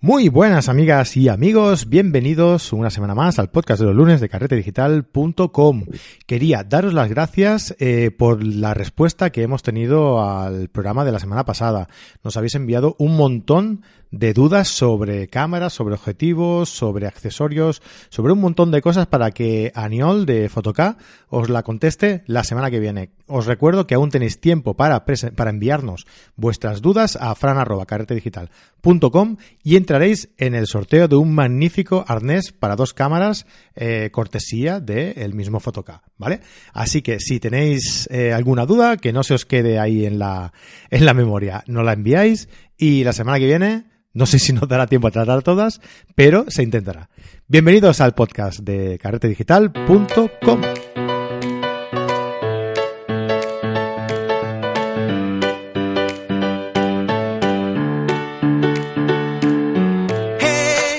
Muy buenas amigas y amigos, bienvenidos una semana más al podcast de los lunes de carretedigital.com. Quería daros las gracias eh, por la respuesta que hemos tenido al programa de la semana pasada. Nos habéis enviado un montón de dudas sobre cámaras, sobre objetivos, sobre accesorios, sobre un montón de cosas para que Aniol de Fotoca os la conteste la semana que viene. Os recuerdo que aún tenéis tiempo para, para enviarnos vuestras dudas a fran.carretedigital.com y entraréis en el sorteo de un magnífico arnés para dos cámaras eh, cortesía del mismo Fotoca, ¿vale? Así que si tenéis eh, alguna duda, que no se os quede ahí en la, en la memoria, no la enviáis y la semana que viene no sé si nos dará tiempo a tratar todas, pero se intentará. Bienvenidos al podcast de carretedigital.com.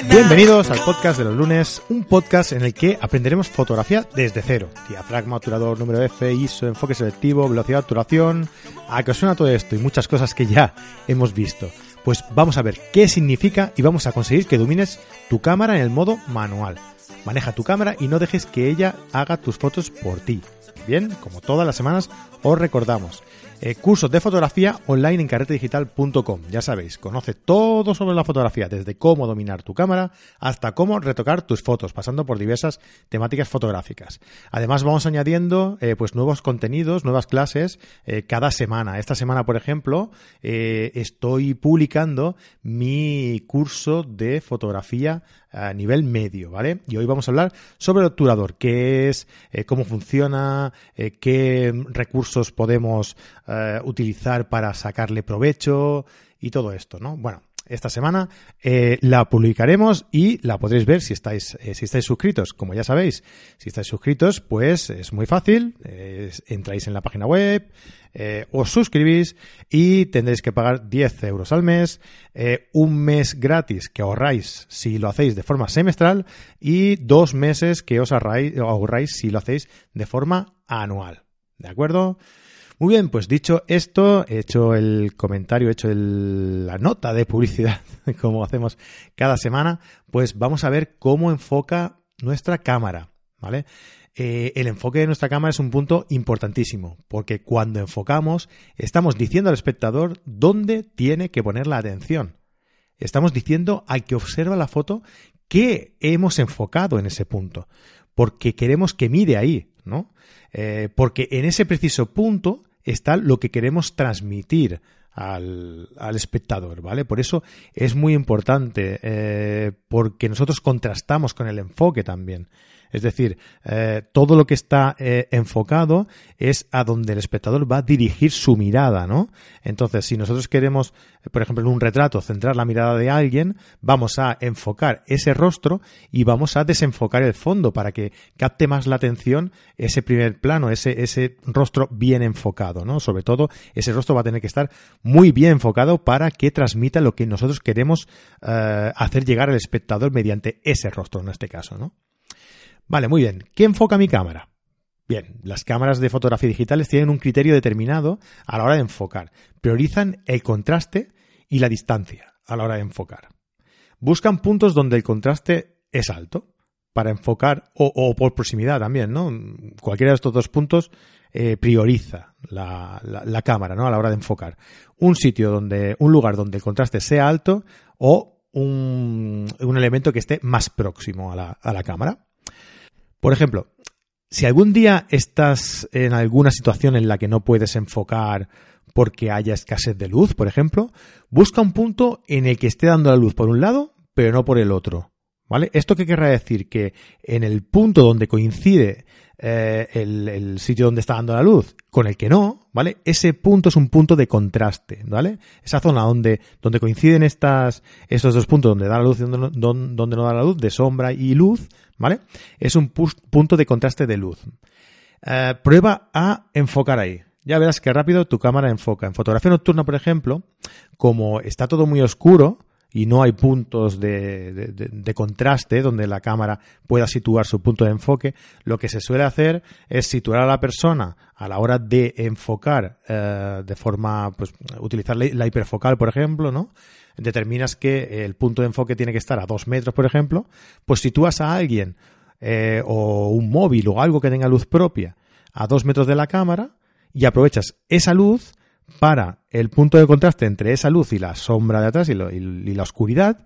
Bienvenidos al podcast de los lunes, un podcast en el que aprenderemos fotografía desde cero. Diafragma, obturador, número F, ISO, enfoque selectivo, velocidad de obturación, a que os suena todo esto y muchas cosas que ya hemos visto. Pues vamos a ver qué significa y vamos a conseguir que domines tu cámara en el modo manual. Maneja tu cámara y no dejes que ella haga tus fotos por ti. Bien, como todas las semanas os recordamos. Eh, cursos de fotografía online en carretedigital.com. Ya sabéis, conoce todo sobre la fotografía, desde cómo dominar tu cámara hasta cómo retocar tus fotos, pasando por diversas temáticas fotográficas. Además, vamos añadiendo eh, pues nuevos contenidos, nuevas clases eh, cada semana. Esta semana, por ejemplo, estoy publicando mi curso de fotografía a nivel medio, ¿vale? Y hoy vamos a hablar sobre el obturador, qué es, cómo funciona, qué recursos podemos eh, utilizar para sacarle provecho y todo esto, ¿no? Bueno, esta semana eh, la publicaremos y la podréis ver si estáis, eh, si estáis suscritos. Como ya sabéis, si estáis suscritos, pues es muy fácil. entráis en la página web, os suscribís y tendréis que pagar 10 euros al mes, un mes gratis que ahorráis si lo hacéis de forma semestral y dos meses que os ahorráis si lo hacéis de forma anual. ¿De acuerdo? Muy bien, pues dicho esto, he hecho el comentario, he hecho la nota de publicidad, como hacemos cada semana, pues vamos a ver cómo enfoca nuestra cámara, ¿vale? Eh, el enfoque de nuestra cámara es un punto importantísimo, porque cuando enfocamos estamos diciendo al espectador dónde tiene que poner la atención. Estamos diciendo al que observa la foto que hemos enfocado en ese punto, porque queremos que mire ahí, ¿no? Eh, porque en ese preciso punto está lo que queremos transmitir al, espectador, ¿vale? Por eso es muy importante, eh, porque nosotros contrastamos con el enfoque también. Es decir, eh, todo lo que está eh, enfocado es a donde el espectador va a dirigir su mirada, ¿no? Entonces, si nosotros queremos, por ejemplo, en un retrato, centrar la mirada de alguien, vamos a enfocar ese rostro y vamos a desenfocar el fondo para que capte más la atención ese primer plano, ese, ese rostro bien enfocado, ¿no? Sobre todo, ese rostro va a tener que estar muy bien enfocado para que transmita lo que nosotros queremos eh, hacer llegar al espectador mediante ese rostro, en este caso, ¿no? Vale, muy bien. ¿Qué enfoca mi cámara? Bien, las cámaras de fotografía digitales tienen un criterio determinado a la hora de enfocar. Priorizan el contraste y la distancia a la hora de enfocar. Buscan puntos donde el contraste es alto para enfocar o, por proximidad también, ¿no? Cualquiera de estos dos puntos eh, prioriza la, cámara, ¿no? A la hora de enfocar. Un sitio donde, un lugar donde el contraste sea alto o un, elemento que esté más próximo a la cámara. Por ejemplo, si algún día estás en alguna situación en la que no puedes enfocar porque haya escasez de luz, por ejemplo, busca un punto en el que esté dando la luz por un lado, pero no por el otro. ¿Vale? ¿Esto qué querrá decir? Que en el punto donde coincide eh, el, sitio donde está dando la luz con el que no, ¿vale? Ese punto es un punto de contraste, ¿vale? Esa zona donde, donde coinciden estas, estos dos puntos, donde da la luz y donde no, donde no da la luz, de sombra y luz, ¿vale? Es un punto de contraste de luz. Eh, prueba a enfocar ahí. Ya verás que rápido tu cámara enfoca. En fotografía nocturna, por ejemplo, como está todo muy oscuro, y no hay puntos de, de, contraste donde la cámara pueda situar su punto de enfoque, lo que se suele hacer es situar a la persona a la hora de enfocar eh, de forma, pues, utilizar la hiperfocal, por ejemplo, ¿no? Determinas que el punto de enfoque tiene que estar a dos metros, por ejemplo, pues sitúas a alguien eh, o un móvil o algo que tenga luz propia a dos metros de la cámara y aprovechas esa luz para el punto de contraste entre esa luz y la sombra de atrás y, la oscuridad,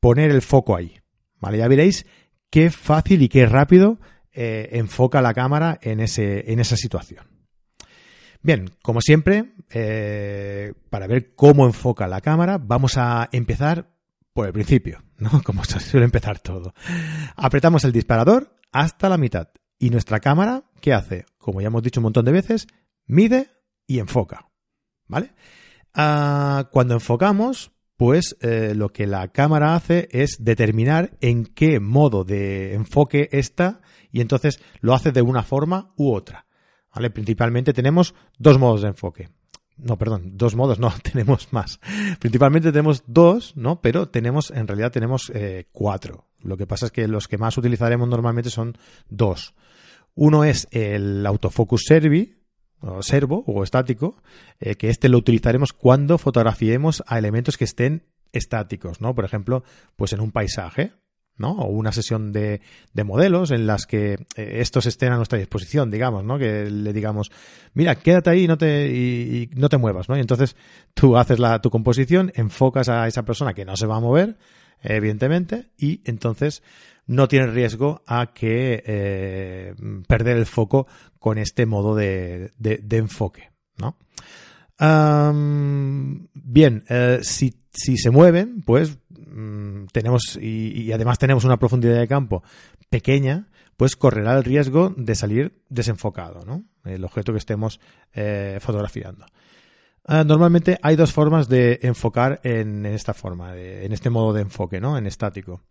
poner el foco ahí. Ya veréis qué fácil y qué rápido eh, enfoca la cámara en, esa situación. Bien, como siempre, eh, para ver cómo enfoca la cámara, vamos a empezar por el principio, ¿no? Como suele empezar todo. Apretamos el disparador hasta la mitad y nuestra cámara, ¿qué hace? Como ya hemos dicho un montón de veces, mide y enfoca. ¿Vale? Ah, cuando enfocamos, pues eh, lo que la cámara hace es determinar en qué modo de enfoque está y entonces lo hace de una forma u otra. Principalmente tenemos dos modos de enfoque. No, perdón, dos modos, no, tenemos más. Principalmente tenemos dos, ¿no? Pero tenemos, en realidad tenemos eh, cuatro. Lo que pasa es que los que más utilizaremos normalmente son dos. Uno es el autofocus servi, o servo o estático, eh, que este lo utilizaremos cuando fotografiemos a elementos que estén estáticos, ¿no? Por ejemplo, pues en un paisaje, ¿no? O una sesión de, de modelos en las que eh, estos estén a nuestra disposición, digamos, ¿no? Que le digamos, mira, quédate ahí y no te, y, no te muevas, ¿no? Y entonces tú haces la, tu composición, enfocas a esa persona que no se va a mover, evidentemente, y entonces no tiene riesgo a que eh, perder el foco con este modo de, de, enfoque. ¿no? bien, eh, si, si, se mueven, pues mm, tenemos, y, además tenemos una profundidad de campo pequeña, pues correrá el riesgo de salir desenfocado, ¿no? El objeto que estemos eh, fotografiando. Ah, normalmente hay dos formas de enfocar en, esta forma, en este modo de enfoque, ¿no? En estático.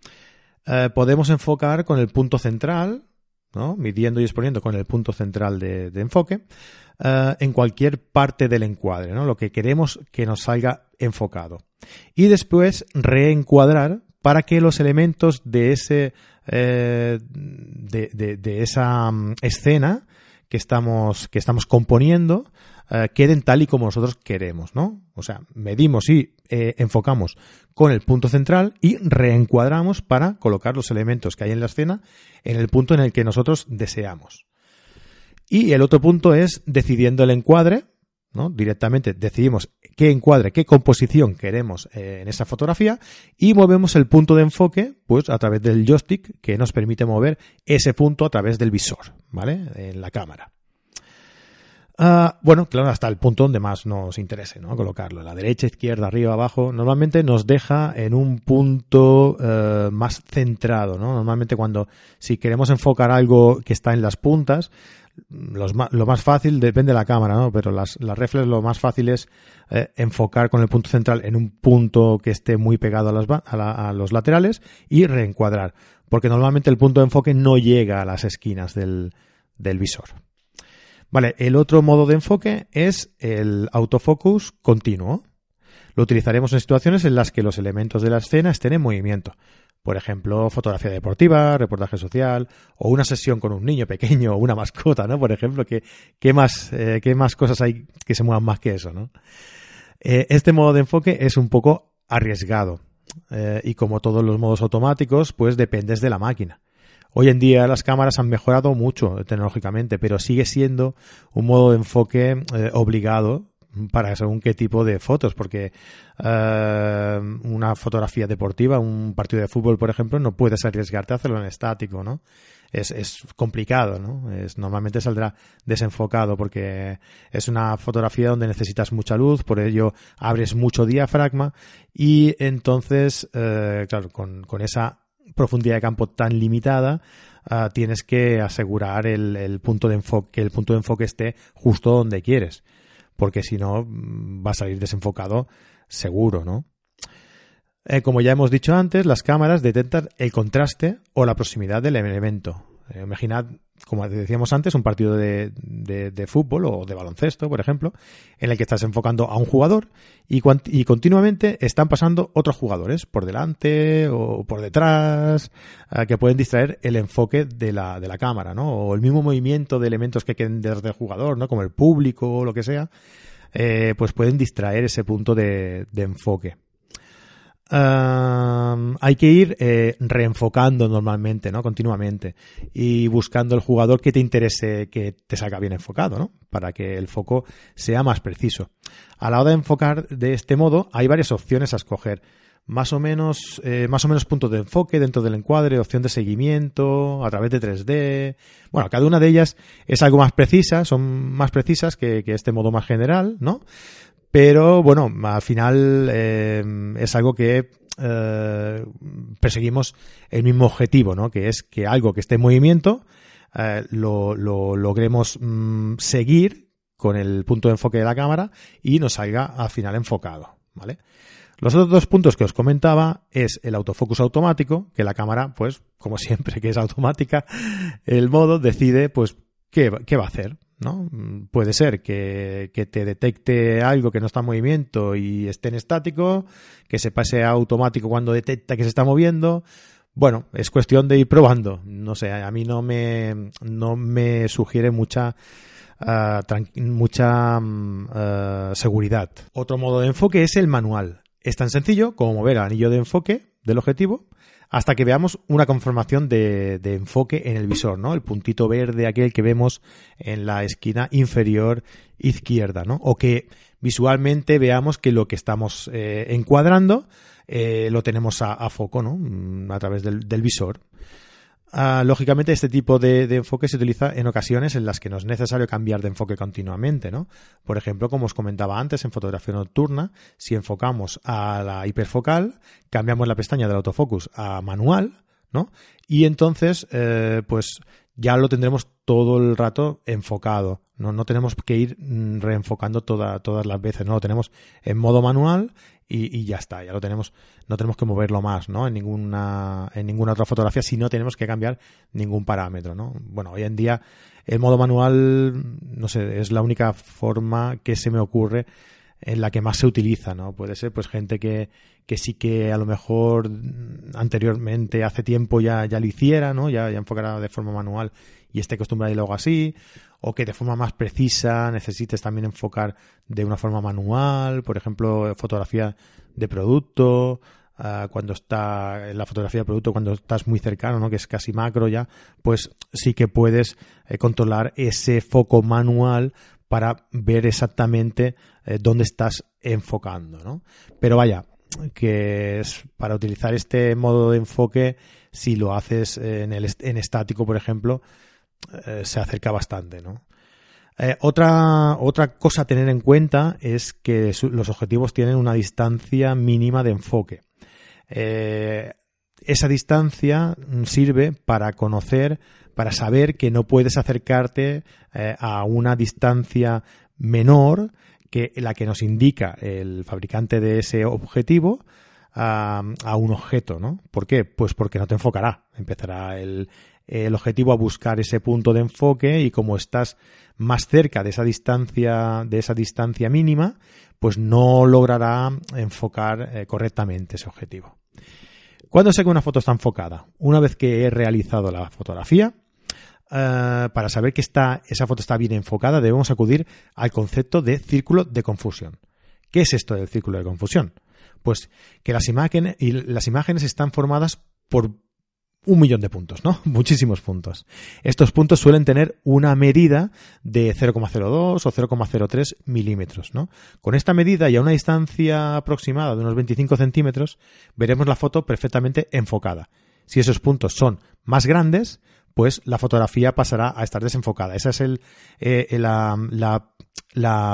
Eh, podemos enfocar con el punto central, ¿no? midiendo y exponiendo con el punto central de, enfoque, eh, en cualquier parte del encuadre, ¿no? lo que queremos que nos salga enfocado. Y después reencuadrar para que los elementos de, ese, eh, de, esa mm, escena que estamos, que estamos componiendo eh, queden tal y como nosotros queremos, ¿no? O sea, medimos y eh, enfocamos con el punto central y reencuadramos para colocar los elementos que hay en la escena en el punto en el que nosotros deseamos. Y el otro punto es decidiendo el encuadre, ¿no? Directamente decidimos qué encuadre, qué composición queremos eh, en esa fotografía y movemos el punto de enfoque, pues a través del joystick que nos permite mover ese punto a través del visor, ¿vale? En la cámara. Ah, bueno, claro, hasta el punto donde más nos interese, ¿no? Colocarlo. La derecha, izquierda, arriba, abajo. Normalmente nos deja en un punto eh, más centrado, ¿no? Normalmente cuando, si queremos enfocar algo que está en las puntas, lo más fácil depende de la cámara, ¿no? Pero las, las reflex lo más fácil es eh, enfocar con el punto central en un punto que esté muy pegado a, las, a, los laterales y reencuadrar. Porque normalmente el punto de enfoque no llega a las esquinas del, del visor. Vale, el otro modo de enfoque es el autofocus continuo. Lo utilizaremos en situaciones en las que los elementos de la escena estén en movimiento. Por ejemplo, fotografía deportiva, reportaje social, o una sesión con un niño pequeño o una mascota, ¿no? Por ejemplo, ¿qué, más, eh, qué más cosas hay que se muevan más que eso, ¿no? Eh, este modo de enfoque es un poco arriesgado. Eh, y como todos los modos automáticos, pues dependes de la máquina. Hoy en día las cámaras han mejorado mucho tecnológicamente, pero sigue siendo un modo de enfoque eh, obligado para según qué tipo de fotos, porque eh, una fotografía deportiva, un partido de fútbol, por ejemplo, no puedes arriesgarte a hacerlo en estático, ¿no? Es, es complicado, ¿no? Es, normalmente saldrá desenfocado porque es una fotografía donde necesitas mucha luz, por ello abres mucho diafragma y entonces, eh, claro, con, con esa profundidad de campo tan limitada, ah, tienes que asegurar el, punto de enfoque, que el punto de enfoque esté justo donde quieres, porque si no mm, va a salir desenfocado seguro, ¿no? Eh, como ya hemos dicho antes, las cámaras detectan el contraste o la proximidad del elemento. Eh, imaginad, como decíamos antes, un partido de, de, fútbol o de baloncesto, por ejemplo, en el que estás enfocando a un jugador y, y, continuamente están pasando otros jugadores por delante o por detrás que pueden distraer el enfoque de la, de la cámara, ¿no? O el mismo movimiento de elementos que queden desde el jugador, ¿no? Como el público o lo que sea, eh, pues pueden distraer ese punto de, de enfoque hay que ir eh, reenfocando normalmente, ¿no? Continuamente. Y buscando el jugador que te interese que te salga bien enfocado, ¿no? Para que el foco sea más preciso. A la hora de enfocar de este modo, hay varias opciones a escoger. Más o menos, eh, más o menos puntos de enfoque dentro del encuadre, opción de seguimiento, a través de 3D. Bueno, cada una de ellas es algo más precisa, son más precisas que, que este modo más general, ¿no? Pero bueno, al final eh, es algo que eh, perseguimos el mismo objetivo, ¿no? Que es que algo que esté en movimiento eh, lo, logremos mm, seguir con el punto de enfoque de la cámara y nos salga al final enfocado, ¿vale? Los otros dos puntos que os comentaba es el autofocus automático, que la cámara, pues, como siempre que es automática, el modo decide, pues, qué, qué va a hacer, ¿no? Puede ser que, te detecte algo que no está en movimiento y esté en estático, que se pase automático cuando detecta que se está moviendo. Bueno, es cuestión de ir probando. No sé, a mí no me, no me sugiere mucha, uh, mucha uh, seguridad. Otro modo de enfoque es el manual. Es tan sencillo como mover el anillo de enfoque del objetivo hasta que veamos una conformación de, enfoque en el visor, ¿no? El puntito verde, aquel que vemos en la esquina inferior izquierda, ¿no? O que visualmente veamos que lo que estamos eh, encuadrando eh, lo tenemos a, foco, ¿no? Mm, a través del visor. Ah, lógicamente, este tipo de, enfoque se utiliza en ocasiones en las que no es necesario cambiar de enfoque continuamente, ¿no? Por ejemplo, como os comentaba antes, en fotografía nocturna, si enfocamos a la hiperfocal, cambiamos la pestaña del autofocus a manual, ¿no? Y entonces, eh, pues ya lo tendremos todo el rato enfocado. No, no tenemos que ir mm, reenfocando todas las veces, no lo tenemos en modo manual y, ya está, ya lo tenemos, no tenemos que moverlo más, ¿no? En ninguna, en ninguna otra fotografía si no tenemos que cambiar ningún parámetro, ¿no? Bueno, hoy en día el modo manual, no sé, es la única forma que se me ocurre en la que más se utiliza, ¿no? Puede ser pues gente que, que sí que a lo mejor anteriormente, hace tiempo ya, ya lo hiciera, ¿no? Ya, ya enfocara de forma manual y esté acostumbrado y luego así, o que de forma más precisa necesites también enfocar de una forma manual, por ejemplo, fotografía de producto, ah, cuando está en la fotografía de producto, cuando estás muy cercano, ¿no? que es casi macro ya, pues sí que puedes eh, controlar ese foco manual para ver exactamente eh, dónde estás enfocando, ¿no? Pero vaya, que es para utilizar este modo de enfoque, si lo haces en, el, en estático, por ejemplo, eh, se acerca bastante, ¿no? Eh, otra, otra cosa a tener en cuenta es que los objetivos tienen una distancia mínima de enfoque. Esa distancia sirve para conocer, para saber que no puedes acercarte a una distancia menor que la que nos indica el fabricante de ese objetivo a, a, un objeto, ¿no? ¿Por qué? Pues porque no te enfocará. Empezará el, el objetivo a buscar ese punto de enfoque y como estás más cerca de esa distancia, de esa distancia mínima, pues no logrará enfocar eh, correctamente ese objetivo. ¿Cuándo sé que una foto está enfocada? Una vez que he realizado la fotografía, eh, para saber que está, esa foto está bien enfocada, debemos acudir al concepto de círculo de confusión. ¿Qué es esto del círculo de confusión? Pues que las imágenes, y las imágenes están formadas por un millón de puntos, ¿no? Muchísimos puntos. Estos puntos suelen tener una medida de 0,02 o 0,03 milímetros, ¿no? Con esta medida y a una distancia aproximada de unos 25 centímetros, veremos la foto perfectamente enfocada. Si esos puntos son más grandes, pues la fotografía pasará a estar desenfocada. Esa es el, eh, la, la,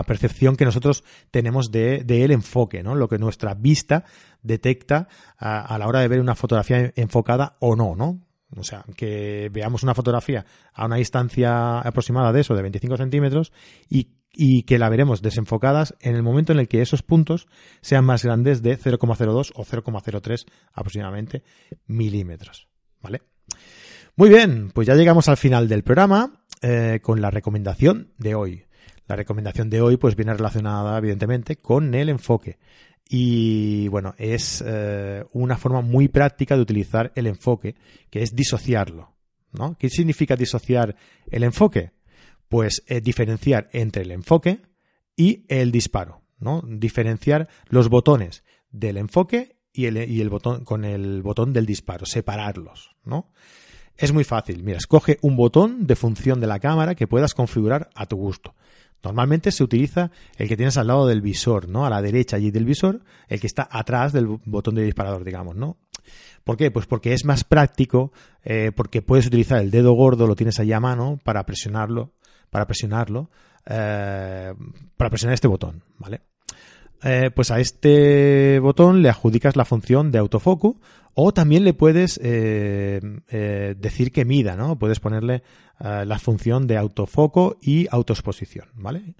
percepción que nosotros tenemos de, el enfoque, ¿no? Lo que nuestra vista detecta a, la hora de ver una fotografía enfocada o no, ¿no? O sea, que veamos una fotografía a una distancia aproximada de eso, de 25 centímetros, y, y que la veremos desenfocadas en el momento en el que esos puntos sean más grandes de 0,02 o 0,03 aproximadamente milímetros. ¿Vale? Muy bien, pues ya llegamos al final del programa eh, con la recomendación de hoy. La recomendación de hoy pues viene relacionada evidentemente con el enfoque. Y bueno, es eh, una forma muy práctica de utilizar el enfoque, que es disociarlo. ¿no? ¿Qué significa disociar el enfoque? Pues diferenciar entre el enfoque y el disparo. ¿no? Diferenciar los botones del enfoque y el, y el botón con el botón del disparo, separarlos, ¿no? Es muy fácil. Mira, escoge un botón de función de la cámara que puedas configurar a tu gusto. Normalmente se utiliza el que tienes al lado del visor, ¿no? A la derecha allí del visor, el que está atrás del botón de disparador, digamos, ¿no? ¿Por qué? Pues porque es más práctico, eh, porque puedes utilizar el dedo gordo, lo tienes ahí a mano, para presionarlo, para presionarlo, eh, para presionar este botón, ¿vale? Eh, pues a este botón le adjudicas la función de autofocus o también le puedes eh, eh, decir que mida, ¿no? Puedes ponerle la función de autofoco y autoexposición, ¿vale?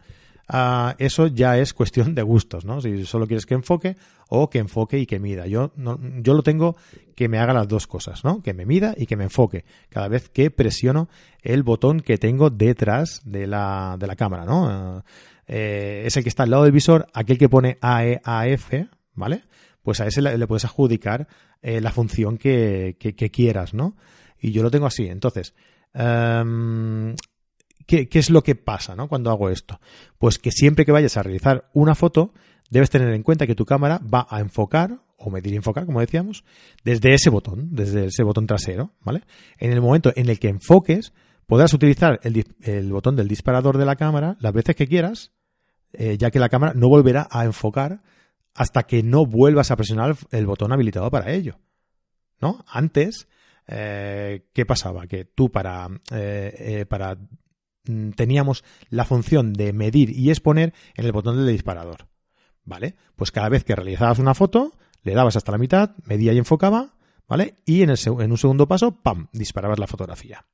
Ah, eso ya es cuestión de gustos, ¿no? Si solo quieres que enfoque o que enfoque y que mida. Yo, no, yo lo tengo que me haga las dos cosas, ¿no? Que me mida y que me enfoque cada vez que presiono el botón que tengo detrás de la, de la cámara, ¿no? Eh, es el que está al lado del visor, aquel que pone AEAF, ¿vale? Pues a ese le, puedes adjudicar eh, la función que, quieras, ¿no? Y yo lo tengo así. Entonces, em, ¿qué, es lo que pasa, ¿no? Cuando hago esto? Pues que siempre que vayas a realizar una foto, debes tener en cuenta que tu cámara va a enfocar o medir y enfocar, como decíamos, desde ese botón, desde ese botón trasero, ¿vale? En el momento en el que enfoques, podrás utilizar el, el botón del disparador de la cámara las veces que quieras eh, ya que la cámara no volverá a enfocar hasta que no vuelvas a presionar el botón habilitado para ello. ¿No? Antes, eh, ¿qué pasaba? Que tú para, eh, para mm, teníamos la función de medir y exponer en el botón del disparador. ¿Vale? Pues cada vez que realizabas una foto, le dabas hasta la mitad, medía y enfocaba, ¿vale? Y en, el, en un segundo paso, ¡pam!, disparabas la fotografía.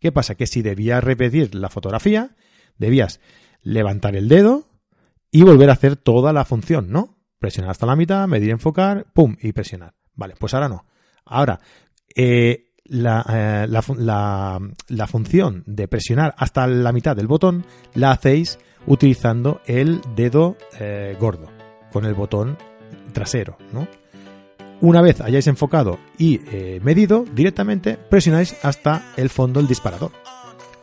¿Qué pasa? Que si debías repetir la fotografía, debías levantar el dedo y volver a hacer toda la función, ¿no? Presionar hasta la mitad, medir, enfocar, pum, y presionar. Vale, pues ahora no. Ahora, eh, la, eh, la, función de presionar hasta la mitad del botón la hacéis utilizando el dedo eh, gordo, con el botón trasero. Una vez hayáis enfocado y medido, directamente presionáis hasta el fondo del disparador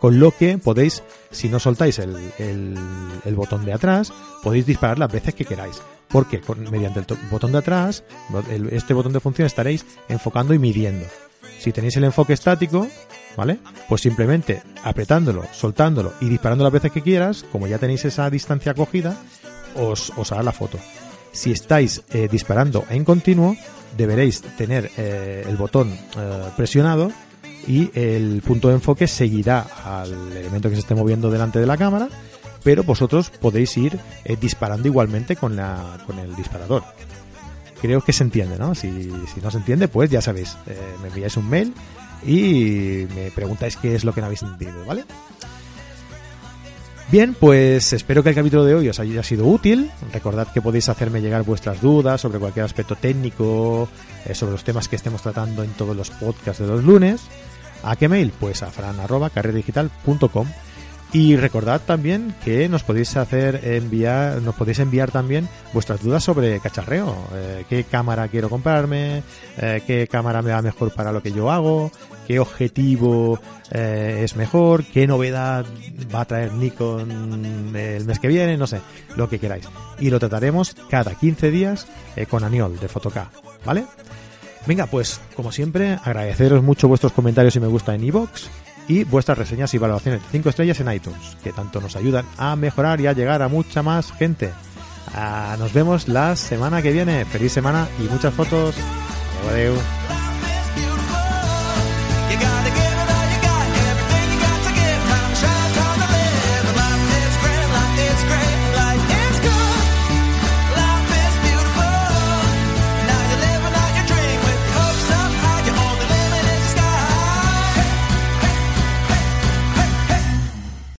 con lo que podéis, si no soltáis el, botón de atrás, podéis disparar las veces que queráis. Porque con, mediante el botón de atrás, este botón de función estaréis enfocando y midiendo. Si tenéis el enfoque estático, ¿vale? Pues simplemente apretándolo, soltándolo y disparando las veces que quieras, como ya tenéis esa distancia cogida, os, os hará la foto. Si estáis eh, disparando en continuo, deberéis tener eh, el botón eh, presionado y el punto de enfoque seguirá al elemento que se esté moviendo delante de la cámara, pero vosotros podéis ir eh, disparando igualmente con, la, con el disparador. Creo que se entiende, ¿no? Si, no se entiende, pues ya sabéis, eh, me enviáis un mail y me preguntáis qué es lo que no habéis entendido, ¿vale? Bien, pues espero que el capítulo de hoy os haya sido útil. Recordad que podéis hacerme llegar vuestras dudas sobre cualquier aspecto técnico, eh, sobre los temas que estemos tratando en todos los podcasts de los lunes. ¿A qué mail? Pues a fran.carrerdigital.com. Y recordad también que nos podéis hacer enviar, nos podéis enviar también vuestras dudas sobre cacharreo. Eh, ¿Qué cámara quiero comprarme? Eh, ¿Qué cámara me va mejor para lo que yo hago? ¿Qué objetivo eh, es mejor? ¿Qué novedad va a traer Nikon el mes que viene? No sé, lo que queráis. Y lo trataremos cada 15 días con Aniol de Fotoca, ¿vale? Venga, pues como siempre, agradeceros mucho vuestros comentarios y me gusta en iVoox y vuestras reseñas y valoraciones de 5 estrellas en iTunes, que tanto nos ayudan a mejorar y a llegar a mucha más gente. Ah, nos vemos la semana que viene. Feliz semana y muchas fotos. Adiós.